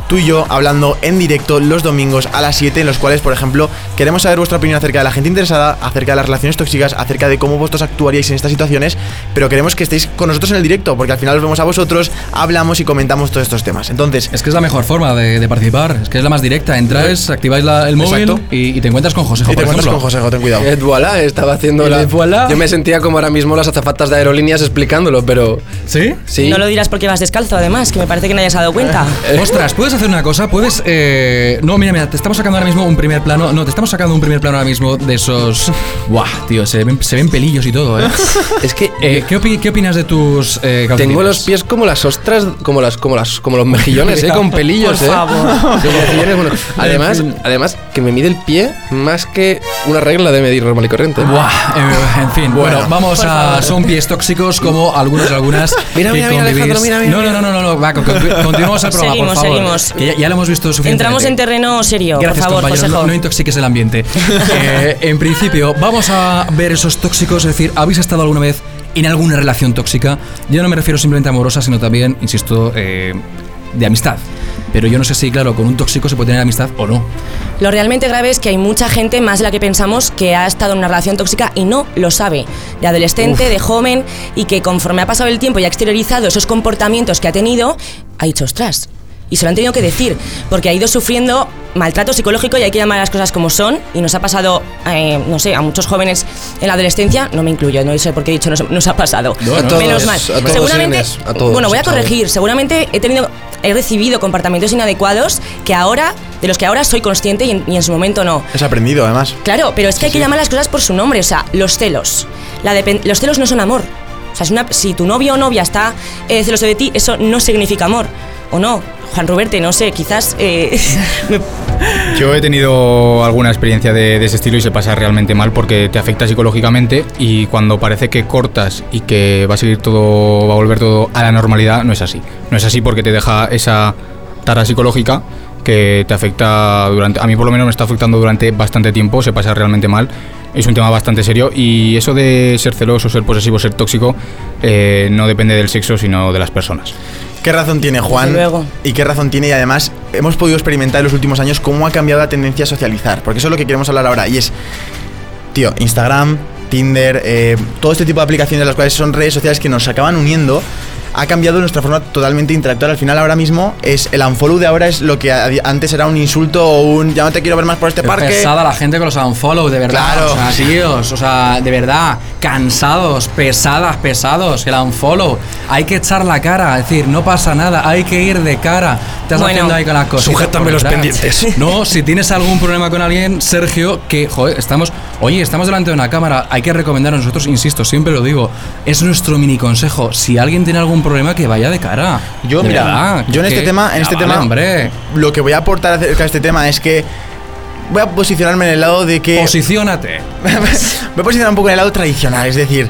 tú y yo hablando en directo los domingos a las 7, en los cuales, por ejemplo, queremos saber vuestra opinión acerca de la gente interesada, acerca de las relaciones tóxicas, acerca de cómo vosotros actuaríais en estas situaciones, pero queremos que estéis con nosotros en el directo, porque al final os vemos a vosotros, hablamos y comentamos todos estos temas. Entonces, Es que es la mejor forma de, de participar, es que es la más directa. Entráis, activáis la- el móvil y, y te encuentras con José. y te encuentras con José, ten cuidado. Et voilà, estaba haciendo El la. et voilà. Yo me sentía como ahora mismo las azafatas de aerolíneas explicándolo, pero. ¿Sí? Sí. No lo dirás porque vas descalzo, además, que me parece que no hayas dado cuenta. Ostras, ¿puedes hacer una cosa? ¿Puedes...? eh, No, mira, mira, te estamos sacando ahora mismo un primer plano... No, te estamos sacando un primer plano ahora mismo de esos... Buah, tío, se ven, se ven pelillos y todo, ¿eh? Es que. Eh, ¿qué, opi- qué opinas de tus eh, Tengo los pies como las ostras, como las, como las, como los mejillones, eh, con pelillos, Por eh. favor. Sí, mejillones, bueno. Además, además que me mide el pie más que una regla de medir normal y corriente. Buah, eh, en fin, bueno, Bueno, vamos a... Son pies tóxicos como algunos y algunas Mira, que mira, mira, Alejandro, mira, mira, No, no, no, no, no, no, va, con- con- continuamos el programa, Seguimos, por favor. seguimos. Que ya, ya lo hemos visto suficientemente. Entramos en terreno serio, Gracias, por favor. Josejo. No, no intoxiques el ambiente. Eh, en principio, vamos a ver esos tóxicos. Es decir, ¿habéis estado alguna vez en alguna relación tóxica? Yo no me refiero simplemente amorosa, sino también, insisto, eh, de amistad. Pero yo no sé si, claro, con un tóxico se puede tener amistad o no. Lo realmente grave es que hay mucha gente, más de la que pensamos, que ha estado en una relación tóxica y no lo sabe. De adolescente, de joven, y que conforme ha pasado el tiempo y ha exteriorizado esos comportamientos que ha tenido, ha dicho, ostras. Y se lo han tenido que decir, porque ha ido sufriendo maltrato psicológico y hay que llamar las cosas como son. Y nos ha pasado, eh, no sé, a muchos jóvenes en la adolescencia, no me incluyo, no sé por qué he dicho nos, nos ha pasado. No, a todos, Menos mal. a seguramente, a todos, bueno, voy a corregir, seguramente he tenido, he recibido comportamientos inadecuados que ahora, de los que ahora soy consciente y en, y en su momento no. Es aprendido, además. Claro, pero es que hay que llamar las cosas por su nombre, o sea, los celos. La los celos no son amor. O sea, es una- si tu novio o novia está eh, celoso de ti, eso no significa amor. ¿O no? Juan Ruberte, no sé, quizás... eh, Yo he tenido alguna experiencia de, de ese estilo y se pasa realmente mal porque te afecta psicológicamente y cuando parece que cortas y que va a seguir todo, va a volver todo a la normalidad, no es así. No es así porque te deja esa tara psicológica que te afecta durante, a mí por lo menos me está afectando durante bastante tiempo, se pasa realmente mal. Es un tema bastante serio y eso de ser celoso, ser posesivo, ser tóxico, eh, no depende del sexo sino de las personas. ¿Qué razón tiene Juan? Desde luego. ¿Y qué razón tiene? Y además, hemos podido experimentar en los últimos años cómo ha cambiado la tendencia a socializar. Porque eso es lo que queremos hablar ahora. Y es, tío, Instagram, Tinder, eh, todo este tipo de aplicaciones, las cuales son redes sociales que nos acaban uniendo, ha cambiado nuestra forma totalmente de interactuar. Al final, ahora mismo, es el unfollow de ahora es lo que antes era un insulto o un ya no te quiero ver más por este Es parque. pesada la gente con los unfollow, de verdad. Claro. O sea, tíos, o sea, de verdad, cansados, pesadas, pesados, el unfollow. Hay que echar la cara, es decir, no pasa nada, hay que ir de cara. Te estás Bueno, haciendo ahí con las cosas. sujétame los pendientes. No, si tienes algún problema con alguien, Sergio, que, joder, estamos, oye, estamos delante de una cámara, hay que recomendar a nosotros, insisto, siempre lo digo, es nuestro mini consejo. Si alguien tiene algún problema, que vaya de cara. Yo, De mira, verdad, yo en este tema, en este vale, tema, hombre. lo que voy a aportar acerca de este tema es que voy a posicionarme en el lado de que Posiciónate. voy a posicionar un poco en el lado tradicional, es decir,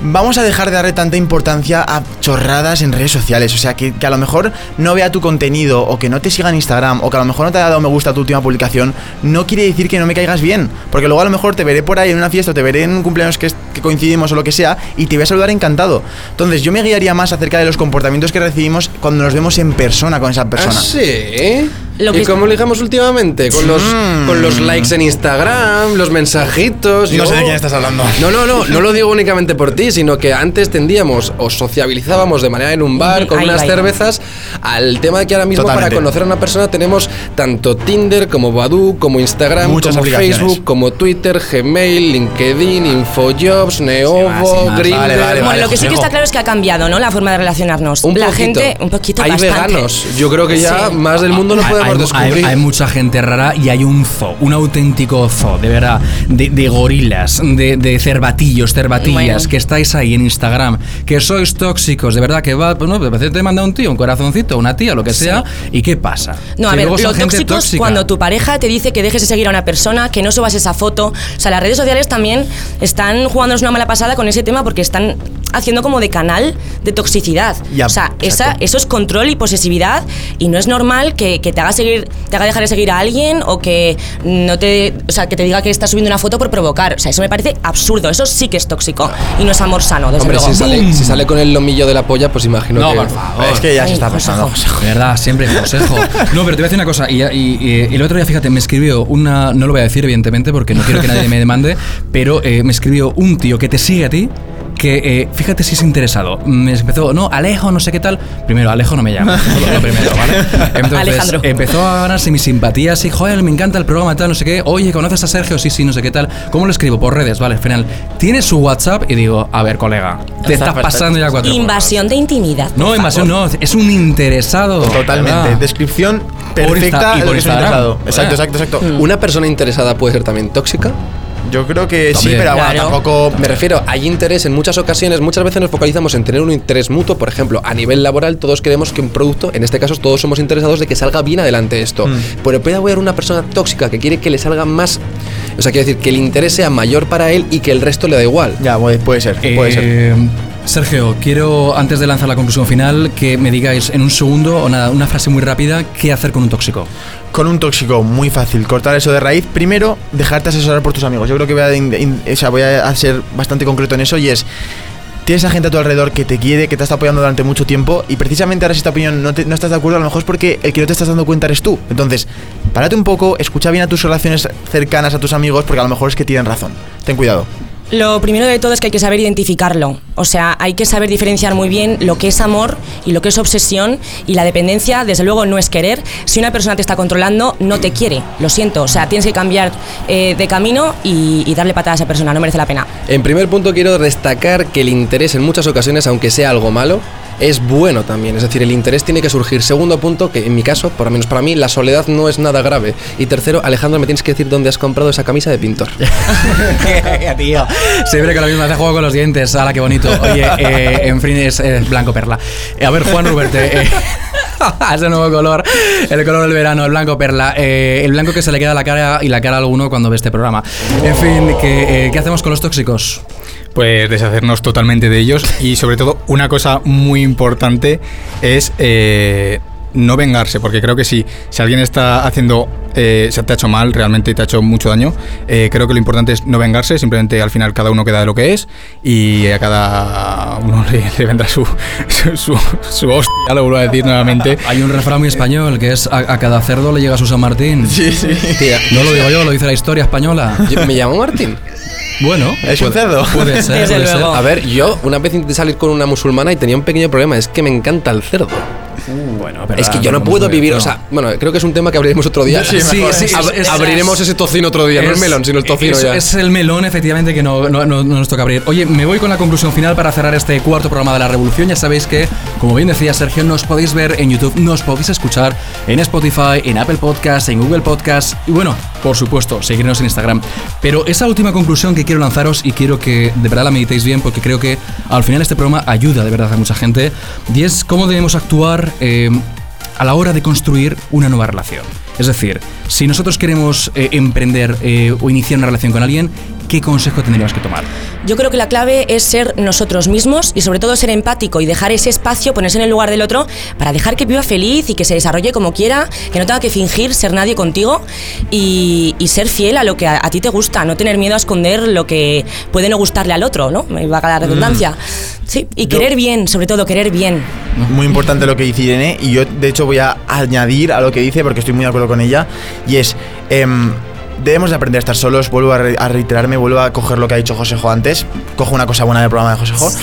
vamos a dejar de darle tanta importancia a chorradas en redes sociales, o sea, que, que a lo mejor no vea tu contenido o que no te siga en Instagram o que a lo mejor no te haya dado me gusta a tu última publicación, no quiere decir que no me caigas bien, porque luego a lo mejor te veré por ahí en una fiesta o te veré en un cumpleaños que, coincidimos o lo que sea y te voy a saludar encantado. Entonces, yo me guiaría más acerca de los comportamientos que recibimos cuando nos vemos en persona con esa persona. ¿Ah, sí? Lo ¿Y que- cómo ligamos últimamente? ¿Con los, Mm. con los likes en Instagram, los mensajitos? No Yo- sé de quién estás hablando. No, no, no, no lo digo únicamente por ti, sino que antes tendíamos o sociabilizábamos de manera en un bar con ahí unas va. cervezas al tema de que ahora mismo Totalmente. para conocer a una persona tenemos tanto Tinder como Badoo, como Instagram, Muchas como. Facebook, como Twitter, Gmail, LinkedIn, Infojobs, Neovo, sí. Grindr. Vale, vale, Bueno, lo que sí que está claro es que ha cambiado, ¿no? La forma de relacionarnos. Un la poquito. gente, un poquito Hay bastante. veganos. Yo creo que ya Sí. más del mundo no Hay- hay, descubrir. hay- hay mucha gente rara y hay un zoo, un auténtico zoo, de verdad, de, de gorilas, de, de cervatillos, cervatillas, Bueno. que estáis ahí en Instagram, que sois tóxicos, de verdad, que va, pues no, de repente te manda un tío, un corazoncito, una tía, lo que sea, ¿y qué pasa? No, a ver, lo tóxico es cuando tu pareja te dice que dejes de seguir a una persona, que no subas esa foto. O sea, las redes sociales también están jugándonos una mala pasada con ese tema porque están haciendo como de canal de toxicidad. Ya, o sea, esa, eso es control y posesividad y no es normal que, que te haga seguir, te haga dejar de seguir a alguien o que no te, o sea, que te diga que estás subiendo una foto por provocar. O sea, eso me parece absurdo. Eso sí que es tóxico y no es amor sano, desde Hombre, luego. si sale, si sale con el lomillo de la polla, pues imagino No, que. por favor. Es que ya Ay, se está pasando. De verdad, siempre consejo. No, pero te voy a decir una cosa. Y, y- y- y el otro día, fíjate, me escribió una. No lo voy a decir, evidentemente, porque no quiero que nadie me demande. Pero eh, me escribió un tío que te sigue a ti. Que eh, fíjate si es interesado. Me empezó, no, Alejo, no sé qué tal. Primero, Alejo no me llama. Lo, lo primero, ¿vale? Entonces, Alejandro. empezó a ganarse mi simpatía. Así, joder, me encanta el programa, tal, no sé qué. Oye, ¿conoces a Sergio? Sí, sí, no sé qué tal. ¿Cómo lo escribo? Por redes, vale, final. Tiene su WhatsApp y digo, a ver, colega, te estás pasando ya cuatro. Invasión de intimidad. No, favor. invasión no, es un interesado. Totalmente. ¿verdad? Descripción perfecta y por lo que es un interesado. Exacto, exacto, exacto. ¿Una persona interesada puede ser también tóxica? Yo creo que sí, pero bueno, tampoco. Me refiero, hay interés en muchas ocasiones, muchas veces nos focalizamos en tener un interés mutuo, por ejemplo, a nivel laboral todos queremos que un producto, en este caso todos somos interesados de que salga bien adelante esto, Mm. pero puede haber una persona tóxica que quiere que le salga más, o sea, quiere decir que el interés sea mayor para él y que el resto le da igual. Ya, puede, puede ser, puede ser. Sergio, quiero, antes de lanzar la conclusión final, que me digáis en un segundo o nada, una frase muy rápida, ¿qué hacer con un tóxico? Con un tóxico, muy fácil. Cortar eso de raíz. Primero, dejarte asesorar por tus amigos. Yo creo que voy a, ser bastante concreto en eso y es. Tienes a gente a tu alrededor que te quiere, que te está apoyando durante mucho tiempo y precisamente ahora si esta opinión no, no estás de acuerdo, a lo mejor es porque el que no te estás dando cuenta eres tú. Entonces, párate un poco, escucha bien a tus relaciones cercanas, a tus amigos, porque a lo mejor es que tienen razón. Ten cuidado. Lo primero de todo es que hay que saber identificarlo. O sea, hay que saber diferenciar muy bien lo que es amor y lo que es obsesión. Y la dependencia, desde luego, no es querer. Si una persona te está controlando, no te quiere. Lo siento. O sea, tienes que cambiar eh, de camino y, y darle patada a esa persona. No merece la pena. En primer punto quiero destacar que el interés en muchas ocasiones, aunque sea algo malo, es bueno también. Es decir, el interés tiene que surgir. Segundo punto, que en mi caso, por lo menos para mí, la soledad no es nada grave. Y tercero, Alejandro, me tienes que decir dónde has comprado esa camisa de pintor. tío. Siempre que lo mismo hace juego con los dientes. ¡Hala, qué bonito! Oye, eh, en fin, es blanco perla. A ver, Juan Ruberte. eh, ese nuevo color, el color del verano, el blanco perla. eh, el blanco que se le queda a la cara y la cara a alguno cuando ve este programa. En fin, ¿qué, ¿qué hacemos con los tóxicos? Pues deshacernos totalmente de ellos y sobre todo una cosa muy importante es no vengarse, porque creo que si, si alguien está haciendo, eh, se te ha hecho mal, realmente te ha hecho mucho daño, eh, creo que lo importante es no vengarse, simplemente al final cada uno queda de lo que es y a cada uno le, le vendrá su, su, su, su hostia, lo vuelvo a decir nuevamente. Hay un refrán muy español que es a, a cada cerdo le llega su San Martín. Sí, sí. No lo digo yo, lo dice la historia española. Yo- ¿Me llamo Martín? Bueno, ¿Es un puede- cerdo? Puede ser, puede ser. A ver, yo una vez intenté salir con una musulmana y tenía un pequeño problema, es que me encanta el cerdo. Bueno, pero Es que yo no puedo vivir, no. o sea, bueno, creo que es un tema que abriremos otro día. Sí, sí, sí, Ab- es- es- abriremos ese tocino otro día, no el Es- melón, sino el tocino es, ya. es el melón, efectivamente, que no, no- no- no nos toca abrir. Oye, me voy con la conclusión final para cerrar este cuarto programa de la Revolución. Ya sabéis que, como bien decía Sergio, nos podéis ver en YouTube, nos podéis escuchar en Spotify, en Apple Podcasts, en Google Podcasts y, bueno, por supuesto, seguirnos en Instagram. Pero esa última conclusión que quiero lanzaros y quiero que de verdad la meditéis bien porque creo que al final este programa ayuda de verdad a mucha gente y es cómo debemos actuar. Eh, a la hora de construir una nueva relación. Es decir, si nosotros queremos eh, emprender eh, o iniciar una relación con alguien, ¿qué consejo tendríamos que tomar? Yo creo que la clave es ser nosotros mismos y sobre todo ser empático y dejar ese espacio, ponerse en el lugar del otro para dejar que viva feliz y que se desarrolle como quiera, que no tenga que fingir ser nadie contigo y, y ser fiel a lo que a, a ti te gusta, no tener miedo a esconder lo que puede no gustarle al otro, ¿no? Me va a la redundancia. Sí, y querer bien, sobre todo querer bien. Muy importante lo que dice Irene y yo de hecho voy a añadir a lo que dice porque estoy muy de acuerdo con ella y es em, debemos de aprender a estar solos, vuelvo a, re- a reiterarme, vuelvo a coger lo que ha dicho Josejo antes, cojo una cosa buena del programa de Josejo.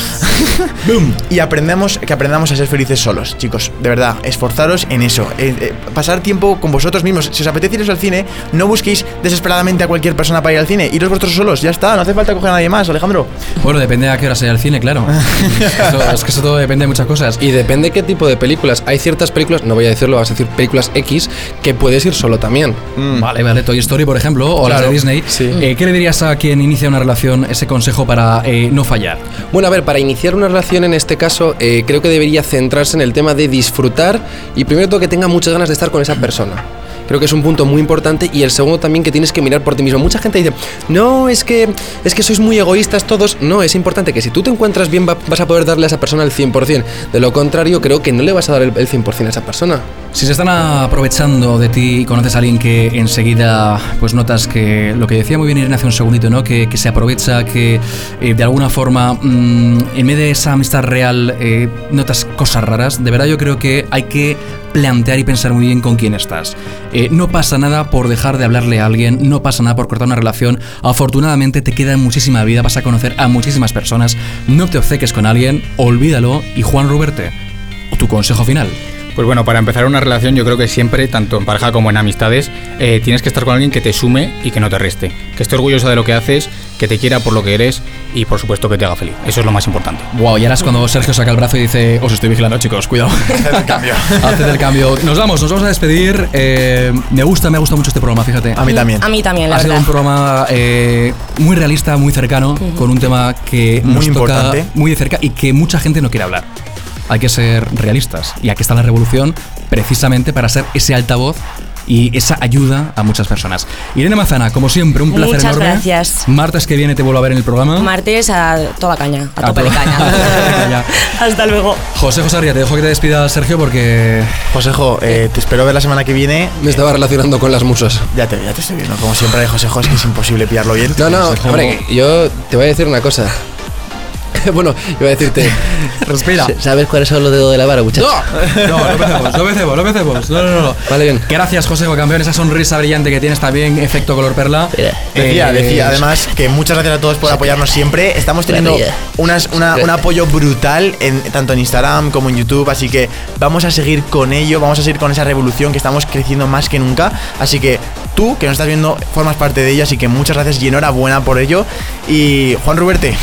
Y aprendemos que aprendamos a ser felices solos, chicos, de verdad, esforzaros en eso, eh, eh, pasar tiempo con vosotros mismos, si os apetece iros al cine, no busquéis desesperadamente a cualquier persona para ir al cine, iros vosotros solos, ya está, no hace falta coger a nadie más, Alejandro. Bueno, depende a qué hora sea el cine, claro. Eso- es que eso todo depende de muchas cosas. Y depende qué tipo de películas. Hay ciertas películas, no voy a decirlo, vas a decir películas X, que puedes ir solo también. Vale, vale, Toy Story, por ejemplo, o las Claro, de Disney. sí. Eh, ¿Qué le dirías a quien inicia una relación ese consejo para eh, no fallar? Bueno, a ver, para iniciar una relación en este caso, eh, creo que debería centrarse en el tema de disfrutar y primero todo que tenga muchas ganas de estar con esa persona. Creo que es un punto muy importante y el segundo también que tienes que mirar por ti mismo. Mucha gente dice, no, es que, es que sois muy egoístas todos. No, es importante que si tú te encuentras bien va- vas a poder darle a esa persona el 100%. De lo contrario, creo que no le vas a dar el, el 100% a esa persona. Si se están aprovechando de ti y conoces a alguien que enseguida pues notas que lo que decía muy bien Irene hace un segundito, ¿no? Que, que se aprovecha, que eh, de alguna forma mm, en vez de esa amistad real eh, notas cosas raras, de verdad yo creo que hay que plantear y pensar muy bien con quién estás. Eh, no pasa nada por dejar de hablarle a alguien, no pasa nada por cortar una relación. Afortunadamente te queda muchísima vida, vas a conocer a muchísimas personas. No te obceques con alguien, olvídalo y Juan Ruberte, tu consejo final. Pues bueno, para empezar una relación yo creo que siempre, tanto en pareja como en amistades, eh, tienes que estar con alguien que te sume y que no te reste. Que esté orgulloso de lo que haces, que te quiera por lo que eres y por supuesto que te haga feliz. Eso es lo más importante. Wow, y ahora es cuando Sergio saca el brazo y dice, os estoy vigilando chicos, cuidado. Haced el cambio. Haced el cambio. Nos vamos, nos vamos a despedir. Eh, me gusta, me ha gustado mucho este programa, fíjate. A mí también. A mí también, la Ha sido un programa eh, muy realista, muy cercano, con un tema que Muy nos importante. toca muy de cerca y que mucha gente no quiere hablar. Hay que ser realistas. Y aquí está la revolución precisamente para ser ese altavoz y esa ayuda a muchas personas. Irene Mazana, como siempre, un placer Muchas enorme. gracias. Martes que viene te vuelvo a ver en el programa. Martes a toda caña, a A tope de caña. Hasta luego. José José Arria, te dejo que te despida Sergio porque Josejo, eh, te espero ver la semana que viene. Me estaba relacionando con las musas. Ya te, ya te estoy viendo, como siempre, Josejo, es que es imposible pillarlo bien. No, no, hombre, yo te voy a decir una cosa. bueno, iba a decirte. Respira. ¿Sabes cuáles son los dedos de la vara, muchachos? No, no, no empecemos, no empecemos, no empecemos. No, no, no. Vale, bien. Gracias, José campeón. Esa sonrisa brillante que tienes también, efecto color perla. Decía, Eh, decía además que muchas gracias a todos por apoyarnos siempre. Estamos teniendo Maravilla. unas, una- un apoyo brutal en, tanto en Instagram como en YouTube, así que vamos a seguir con ello, vamos a seguir con esa revolución que estamos creciendo más que nunca. Así que tú, que nos estás viendo, formas parte de ella, así que muchas gracias y enhorabuena por ello. Y Juan Ruberte,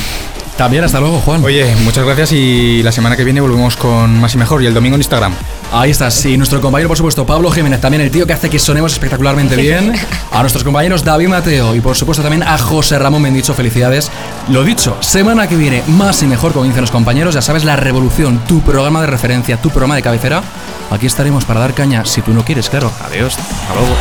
También, hasta luego, Juan. Oye, muchas gracias y la semana que viene volvemos con más y mejor y el domingo en Instagram. Ahí estás. Y nuestro compañero, por supuesto, Pablo Jiménez, también el tío que hace que sonemos espectacularmente bien. A nuestros compañeros David Mateo y, por supuesto, también a José Ramón Mendicho. Felicidades. Lo dicho, semana que viene, más y mejor, como dicen los compañeros. Ya sabes, La Revolución, tu programa de referencia, tu programa de cabecera. Aquí estaremos para dar caña si tú no quieres, claro. Adiós. Hasta luego.